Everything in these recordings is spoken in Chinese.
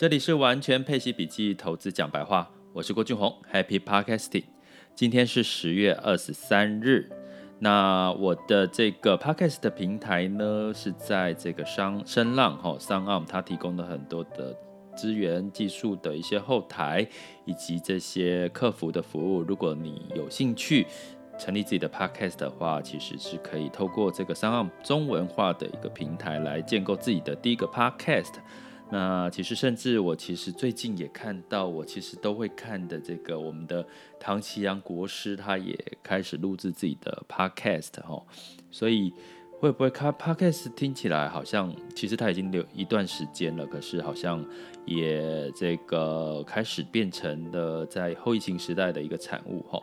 这里是完全配息笔记投资讲白话，我是郭俊宏，Happy Podcasting。今天是十月二十三日，那我的这个 Podcast 的平台呢是在这个商声浪哈 SoundOn，它提供了很多的资源、技术的一些后台以及这些客服的服务。如果你有兴趣成立自己的 Podcast 的话，其实是可以透过这个 SoundOn 中文化的一个平台来建构自己的第一个 Podcast。那其实，甚至我其实最近也看到，我其实都会看的这个我们的唐綺阳国师，他也开始录制自己的 podcast 哈，所以会不会看 podcast 听起来好像，其实他已经留一段时间了，可是好像也这个开始变成了在后疫情时代的一个产物哈。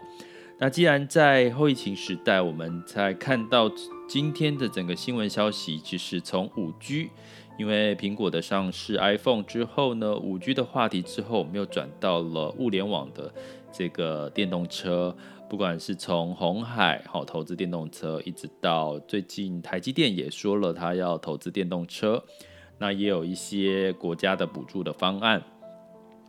那既然在后疫情时代，我们才看到今天的整个新闻消息，其实从五 G。因为苹果的上市 iPhone 之后呢，五 G 的话题之后，我们又转到了物联网的这个电动车，不管是从红海好投资电动车，一直到最近台积电也说了他要投资电动车，那也有一些国家的补助的方案。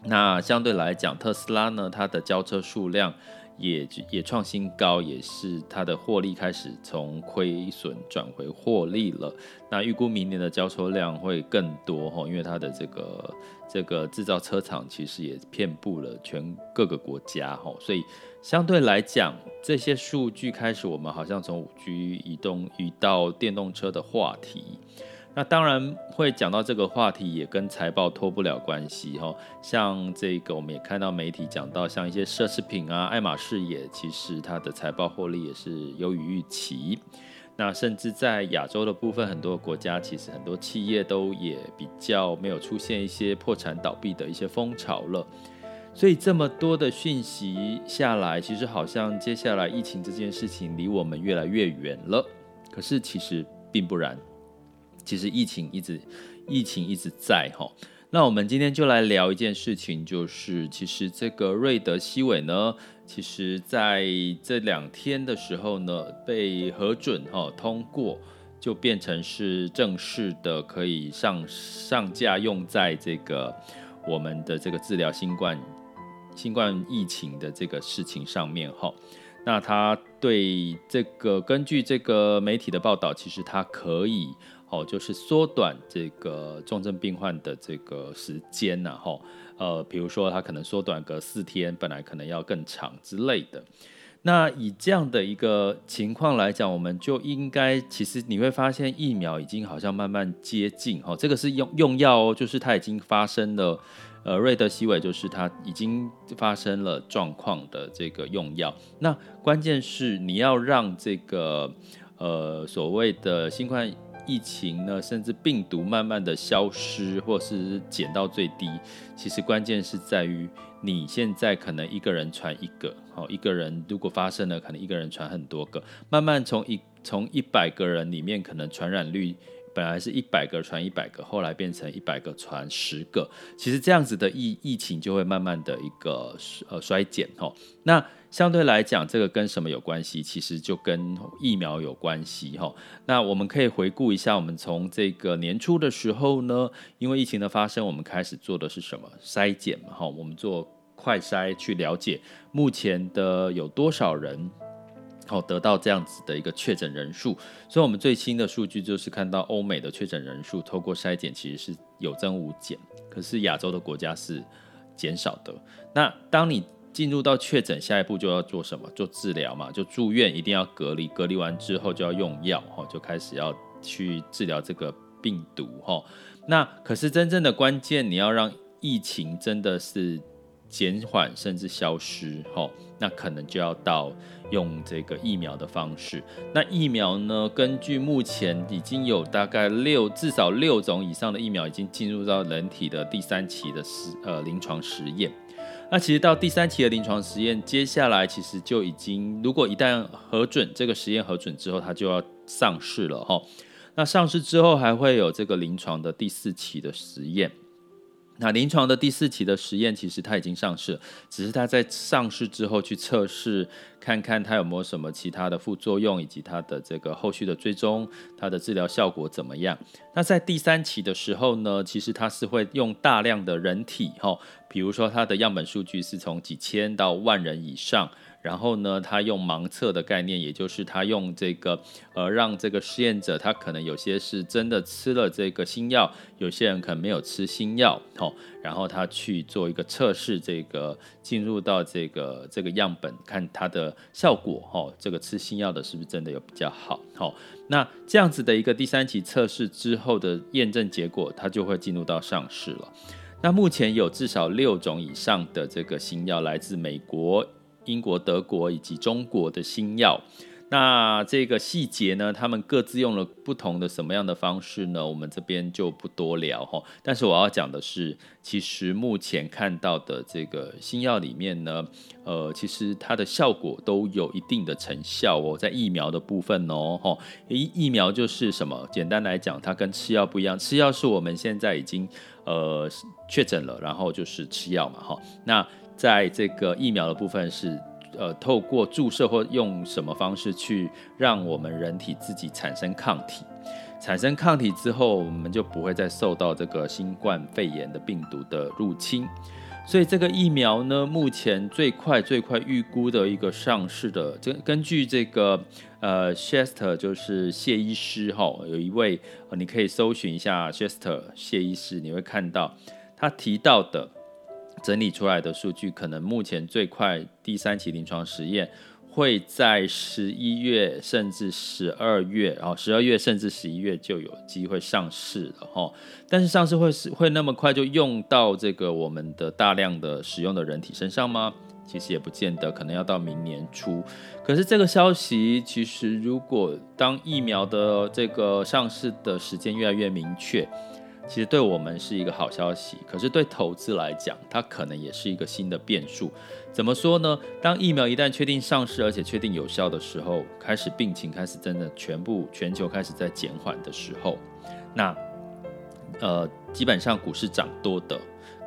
那相对来讲，特斯拉呢，它的交车数量。也也创新高，也是它的获利开始从亏损转回获利了。那预估明年的交车量会更多哈，因为它的这个这个制造车厂其实也遍布了全各个国家哈，所以相对来讲，这些数据开始，我们好像从五 G 移动移到电动车的话题。那当然会讲到这个话题，也跟财报脱不了关系哈。像这个，我们也看到媒体讲到，像一些奢侈品啊，爱马仕也其实它的财报获利也是优于预期。那甚至在亚洲的部分，很多国家其实很多企业都也比较没有出现一些破产倒闭的一些风潮了。所以这么多的讯息下来，其实好像接下来疫情这件事情离我们越来越远了。可是其实并不然。其实疫情一直，疫情一直在哈。那我们今天就来聊一件事情，就是其实这个瑞德西韦呢，其实在这两天的时候呢，被核准哈通过，就变成是正式的可以上上架用在这个我们的这个治疗新冠新冠疫情的这个事情上面哈。那他对这个根据这个媒体的报道，其实他可以。哦，就是缩短这个重症病患的这个时间呐，哈，呃，比如说他可能缩短个四天，本来可能要更长之类的。那以这样的一个情况来讲，我们就应该，其实你会发现疫苗已经好像慢慢接近，哈，这个是用用药哦，就是它已经发生了，呃，瑞德西韦就是它已经发生了状况的这个用药。那关键是你要让这个，呃，所谓的新冠。疫情呢，甚至病毒慢慢的消失，或是减到最低。其实关键是在于你现在可能一个人传一个，好，一个人如果发生了，可能一个人传很多个，慢慢从一从一百个人里面，可能传染率。本来是一百个传一百个，后来变成一百个传十个，其实这样子的疫疫情就会慢慢的一个呃衰减吼。那相对来讲，这个跟什么有关系？其实就跟疫苗有关系吼。那我们可以回顾一下，我们从这个年初的时候呢，因为疫情的发生，我们开始做的是什么筛检嘛哈？我们做快筛去了解目前的有多少人。好，得到这样子的一个确诊人数，所以我们最新的数据就是看到欧美的确诊人数透过筛检其实是有增无减，可是亚洲的国家是减少的。那当你进入到确诊，下一步就要做什么？做治疗嘛，就住院，一定要隔离，隔离完之后就要用药，哈，就开始要去治疗这个病毒，哈。那可是真正的关键，你要让疫情真的是。减缓甚至消失，吼，那可能就要到用这个疫苗的方式。那疫苗呢？根据目前已经有大概六至少六种以上的疫苗已经进入到人体的第三期的实呃临床实验。那其实到第三期的临床实验，接下来其实就已经，如果一旦核准这个实验核准之后，它就要上市了，哈。那上市之后还会有这个临床的第四期的实验。那临床的第四期的实验，其实它已经上市，只是它在上市之后去测试，看看它有没有什么其他的副作用，以及它的这个后续的追踪，它的治疗效果怎么样？那在第三期的时候呢，其实它是会用大量的人体，哈，比如说它的样本数据是从几千到万人以上。然后呢，他用盲测的概念，也就是他用这个呃，让这个实验者他可能有些是真的吃了这个新药，有些人可能没有吃新药，哦，然后他去做一个测试，这个进入到这个这个样本看它的效果，哦，这个吃新药的是不是真的有比较好，哦，那这样子的一个第三期测试之后的验证结果，它就会进入到上市了。那目前有至少六种以上的这个新药来自美国。英国、德国以及中国的新药，那这个细节呢，他们各自用了不同的什么样的方式呢？我们这边就不多聊哈。但是我要讲的是，其实目前看到的这个新药里面呢，呃，其实它的效果都有一定的成效哦，在疫苗的部分哦，哈，疫疫苗就是什么？简单来讲，它跟吃药不一样，吃药是我们现在已经呃确诊了，然后就是吃药嘛，哈，那。在这个疫苗的部分是，呃，透过注射或用什么方式去让我们人体自己产生抗体，产生抗体之后，我们就不会再受到这个新冠肺炎的病毒的入侵。所以这个疫苗呢，目前最快最快预估的一个上市的，根根据这个呃 Shester 就是谢医师哈，有一位，你可以搜寻一下 Shester 谢医师，你会看到他提到的。整理出来的数据，可能目前最快第三期临床实验会在十一月甚至十二月，然后十二月甚至十一月就有机会上市了哈。但是上市会是会那么快就用到这个我们的大量的使用的人体身上吗？其实也不见得，可能要到明年初。可是这个消息其实，如果当疫苗的这个上市的时间越来越明确。其实对我们是一个好消息，可是对投资来讲，它可能也是一个新的变数。怎么说呢？当疫苗一旦确定上市，而且确定有效的时候，开始病情开始真的全部全球开始在减缓的时候，那呃，基本上股市涨多的。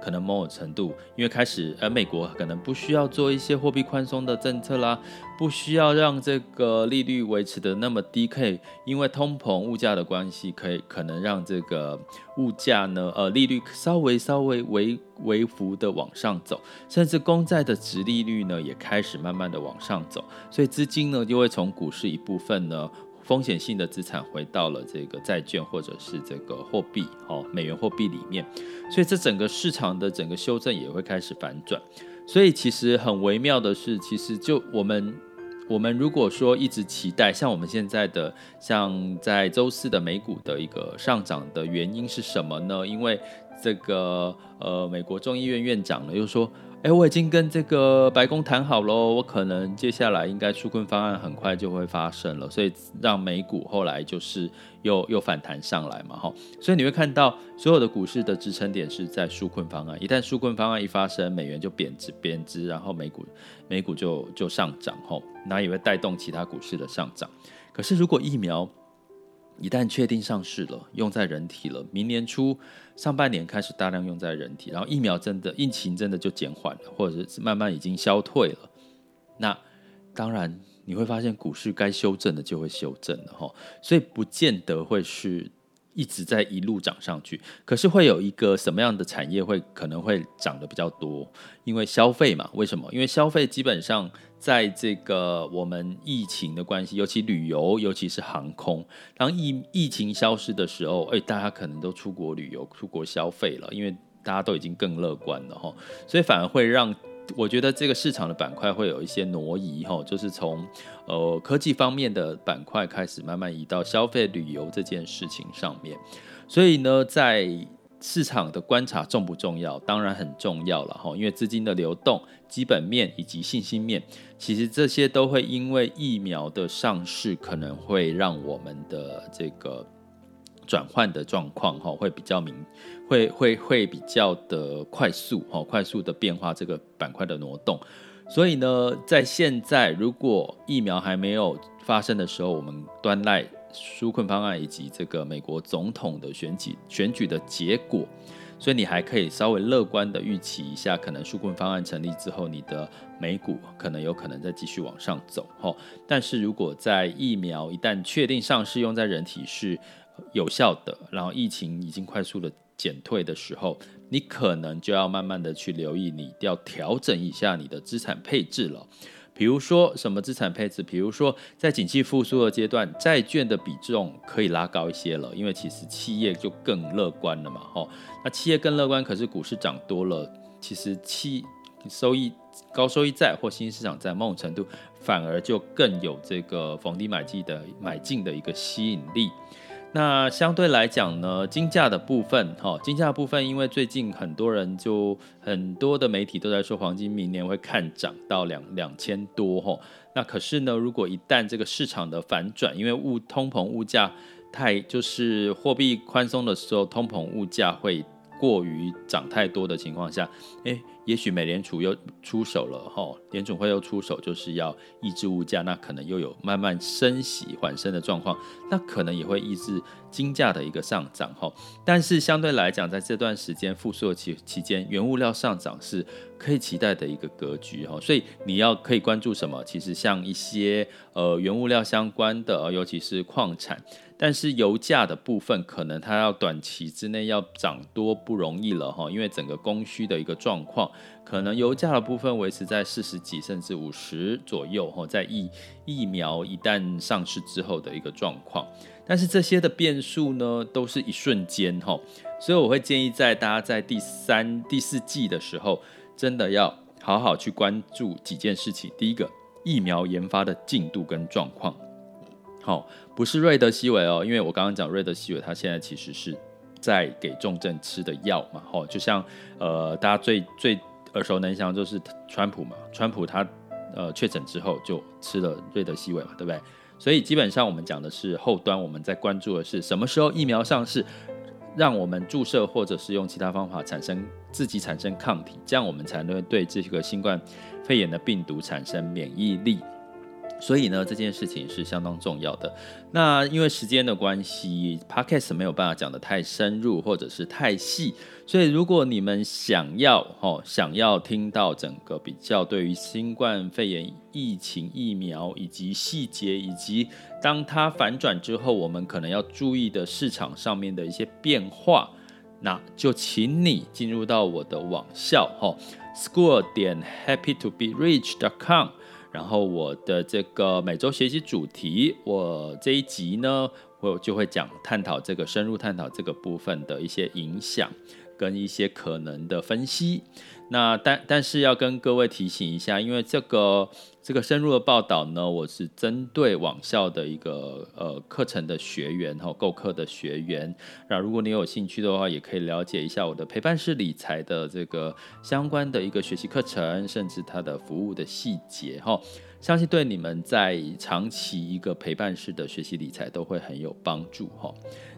可能某种程度，因为开始，而美国可能不需要做一些货币宽松的政策啦，不需要让这个利率维持的那么低，可以因为通膨物价的关系，可以可能让这个物价呢，呃，利率稍微稍微微微幅的往上走，甚至公债的殖利率呢也开始慢慢的往上走，所以资金呢就会从股市一部分呢。风险性的资产回到了这个债券或者是这个货币，哦，美元货币里面，所以这整个市场的整个修正也会开始反转。所以其实很微妙的是，其实就我们我们如果说一直期待，像我们现在的像在周四的美股的一个上涨的原因是什么呢？因为这个呃，美国众议院院长呢又说。哎，我已经跟这个白宫谈好喽，我可能接下来应该纾困方案很快就会发生了，所以让美股后来就是又又反弹上来嘛，哈，所以你会看到所有的股市的支撑点是在纾困方案，一旦纾困方案一发生，美元就贬值贬值，然后美股美股就就上涨，吼，那也会带动其他股市的上涨。可是如果疫苗，一旦确定上市了，用在人体了，明年初上半年开始大量用在人体，然后疫苗真的疫情真的就减缓了，或者是慢慢已经消退了，那当然你会发现股市该修正的就会修正了哈，所以不见得会是。一直在一路涨上去，可是会有一个什么样的产业会可能会涨得比较多？因为消费嘛，为什么？因为消费基本上在这个我们疫情的关系，尤其旅游，尤其是航空，当疫疫情消失的时候，哎，大家可能都出国旅游、出国消费了，因为大家都已经更乐观了哈，所以反而会让。我觉得这个市场的板块会有一些挪移，哈，就是从呃科技方面的板块开始慢慢移到消费旅游这件事情上面。所以呢，在市场的观察重不重要？当然很重要了，哈，因为资金的流动、基本面以及信心面，其实这些都会因为疫苗的上市，可能会让我们的这个。转换的状况哈会比较明，会会会比较的快速哈，快速的变化这个板块的挪动。所以呢，在现在如果疫苗还没有发生的时候，我们端赖纾困方案以及这个美国总统的选举选举的结果，所以你还可以稍微乐观的预期一下，可能纾困方案成立之后，你的美股可能有可能再继续往上走哈。但是如果在疫苗一旦确定上市用在人体是有效的，然后疫情已经快速的减退的时候，你可能就要慢慢的去留意，你要调整一下你的资产配置了。比如说什么资产配置？比如说在景气复苏的阶段，债券的比重可以拉高一些了，因为其实企业就更乐观了嘛。吼，那企业更乐观，可是股市涨多了，其实期收益高收益债或新市场在某种程度反而就更有这个逢低买进的买进的一个吸引力。那相对来讲呢，金价的部分，哈，金价的部分，因为最近很多人就很多的媒体都在说黄金明年会看涨到两两千多，哈，那可是呢，如果一旦这个市场的反转，因为物通膨物价太就是货币宽松的时候，通膨物价会过于涨太多的情况下，诶。也许美联储又出手了哈，联总会又出手，就是要抑制物价，那可能又有慢慢升息缓升的状况，那可能也会抑制金价的一个上涨哈。但是相对来讲，在这段时间复苏期期间，原物料上涨是可以期待的一个格局哈。所以你要可以关注什么？其实像一些呃原物料相关的，尤其是矿产。但是油价的部分，可能它要短期之内要涨多不容易了哈，因为整个供需的一个状况，可能油价的部分维持在四十几甚至五十左右哈，在疫疫苗一旦上市之后的一个状况。但是这些的变数呢，都是一瞬间哈，所以我会建议在大家在第三、第四季的时候，真的要好好去关注几件事情。第一个，疫苗研发的进度跟状况。好，不是瑞德西韦哦，因为我刚刚讲瑞德西韦，他现在其实是在给重症吃的药嘛。好，就像呃，大家最最耳熟能详就是川普嘛，川普他呃确诊之后就吃了瑞德西韦嘛，对不对？所以基本上我们讲的是后端，我们在关注的是什么时候疫苗上市，让我们注射或者是用其他方法产生自己产生抗体，这样我们才能对这个新冠肺炎的病毒产生免疫力。所以呢，这件事情是相当重要的。那因为时间的关系，Podcast 没有办法讲得太深入或者是太细，所以如果你们想要哦，想要听到整个比较对于新冠肺炎疫情疫苗以及细节，以及当它反转之后，我们可能要注意的市场上面的一些变化，那就请你进入到我的网校哈，school 点 happy to be rich dot com。然后我的这个每周学习主题，我这一集呢，我就会讲探讨这个深入探讨这个部分的一些影响跟一些可能的分析。那但但是要跟各位提醒一下，因为这个这个深入的报道呢，我是针对网校的一个呃课程的学员哈，购课的学员。那如果你有兴趣的话，也可以了解一下我的陪伴式理财的这个相关的一个学习课程，甚至它的服务的细节哈，相信对你们在长期一个陪伴式的学习理财都会很有帮助哈。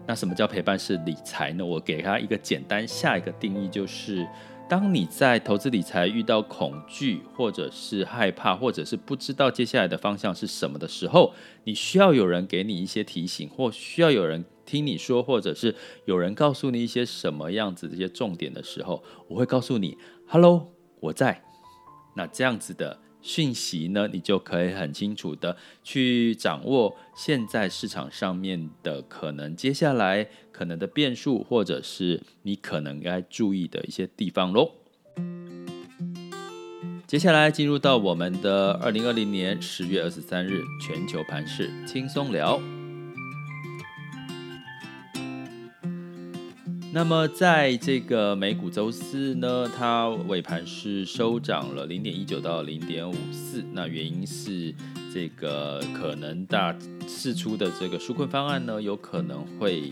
那什么叫陪伴式理财呢？我给他一个简单下一个定义就是。当你在投资理财遇到恐惧，或者是害怕，或者是不知道接下来的方向是什么的时候，你需要有人给你一些提醒，或需要有人听你说，或者是有人告诉你一些什么样子的一些重点的时候，我会告诉你：“Hello，我在。”那这样子的。讯息呢，你就可以很清楚的去掌握现在市场上面的可能，接下来可能的变数，或者是你可能该注意的一些地方喽。接下来进入到我们的二零二零年十月二十三日全球盘势轻松聊。那么，在这个美股周四呢，它尾盘是收涨了零点一九到零点五四。那原因是这个可能大释出的这个纾困方案呢，有可能会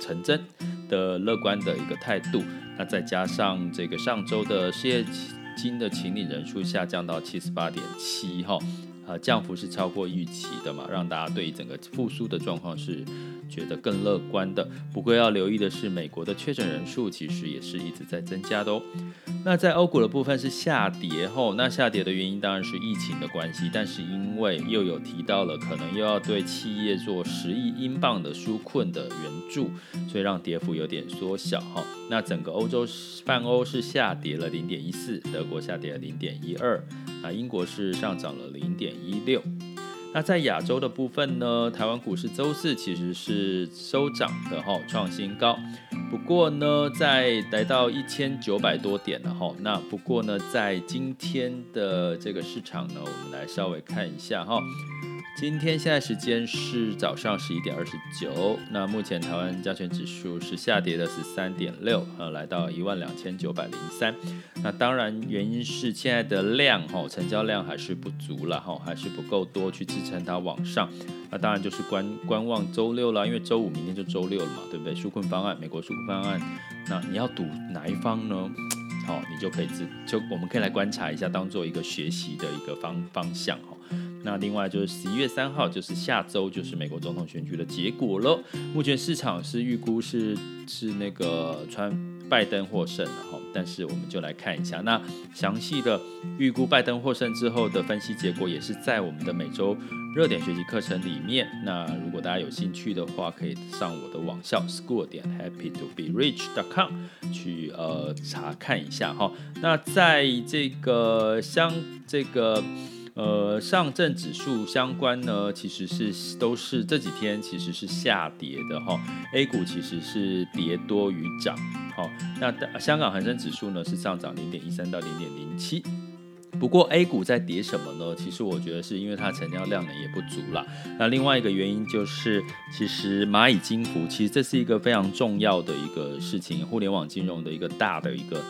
成真的乐观的一个态度。那再加上这个上周的失业金的请领人数下降到七十八点七哈，呃，降幅是超过预期的嘛，让大家对整个复苏的状况是觉得更乐观的。不过要留意的是，美国的确诊人数其实也是一直在增加的哦。那在欧股的部分是下跌后，那下跌的原因当然是疫情的关系，但是因为又有提到了可能又要对企业做十亿英镑的纾困的援助，所以让跌幅有点缩小哈。那整个欧洲泛欧是下跌了零点一四，德国下跌了零点一二，那英国是上涨了零点一六。那在亚洲的部分呢，台湾股市周四其实是收涨的哈，创新高。不过呢，在来到一千九百多点了哈。那不过呢，在今天的这个市场呢，我们来稍微看一下哈。今天现在时间是早上十一点二十九。那目前台湾加权指数是下跌的十三点六，呃，来到一万两千九百零三。那当然原因是现在的量哈，成交量还是不足了哈，还是不够多去支撑它往上。那当然就是观观望周六了，因为周五明天就周六了嘛，对不对？纾困方案，美国纾困方案，那你要赌哪一方呢？好，你就可以自就我们可以来观察一下，当做一个学习的一个方方向哈。那另外就是十一月三号，就是下周就是美国总统选举的结果了。目前市场是预估是是那个川拜登获胜的哈，但是我们就来看一下，那详细的预估拜登获胜之后的分析结果，也是在我们的每周热点学习课程里面。那如果大家有兴趣的话，可以上我的网校 school 点 happy to be rich dot com 去呃查看一下哈。那在这个像这个。呃，上证指数相关呢，其实是都是这几天其实是下跌的哈。A 股其实是跌多于涨，好，那香港恒生指数呢是上涨零点一三到零点零七。不过 A 股在跌什么呢？其实我觉得是因为它成交量呢也不足了。那另外一个原因就是，其实蚂蚁金服其实这是一个非常重要的一个事情，互联网金融的一个大的一个。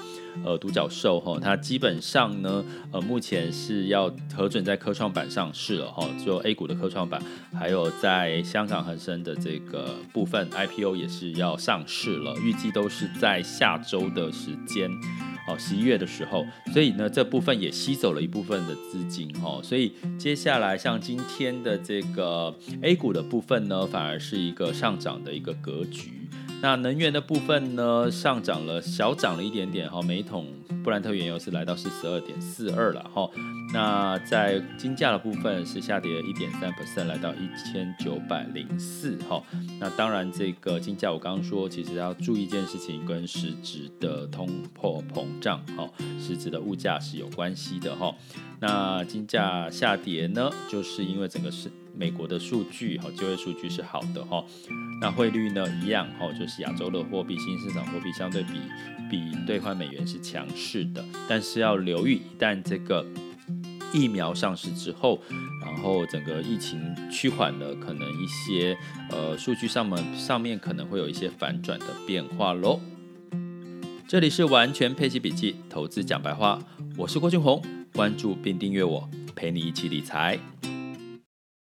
呃，独角兽哈，它基本上呢，呃，目前是要核准在科创板上市了哈，就 A 股的科创板，还有在香港恒生的这个部分 IPO 也是要上市了，预计都是在下周的时间，哦，十一月的时候，所以呢，这部分也吸走了一部分的资金哈，所以接下来像今天的这个 A 股的部分呢，反而是一个上涨的一个格局。那能源的部分呢，上涨了，小涨了一点点哈，每桶布兰特原油是来到四十二点四二了哈。那在金价的部分是下跌了一点三 percent，来到一千九百零四哈。那当然这个金价我刚刚说，其实要注意一件事情，跟实质的通货膨胀哈，实质的物价是有关系的哈。那金价下跌呢，就是因为整个是。美国的数据哈，就业数据是好的哈。那汇率呢，一样哈，就是亚洲的货币、新兴市场货币相对比比兑换美元是强势的。但是要留意，一旦这个疫苗上市之后，然后整个疫情趋缓了，可能一些呃数据上面上面可能会有一些反转的变化喽。这里是完全配息笔记，投资讲白话，我是郭俊宏，关注并订阅我，陪你一起理财。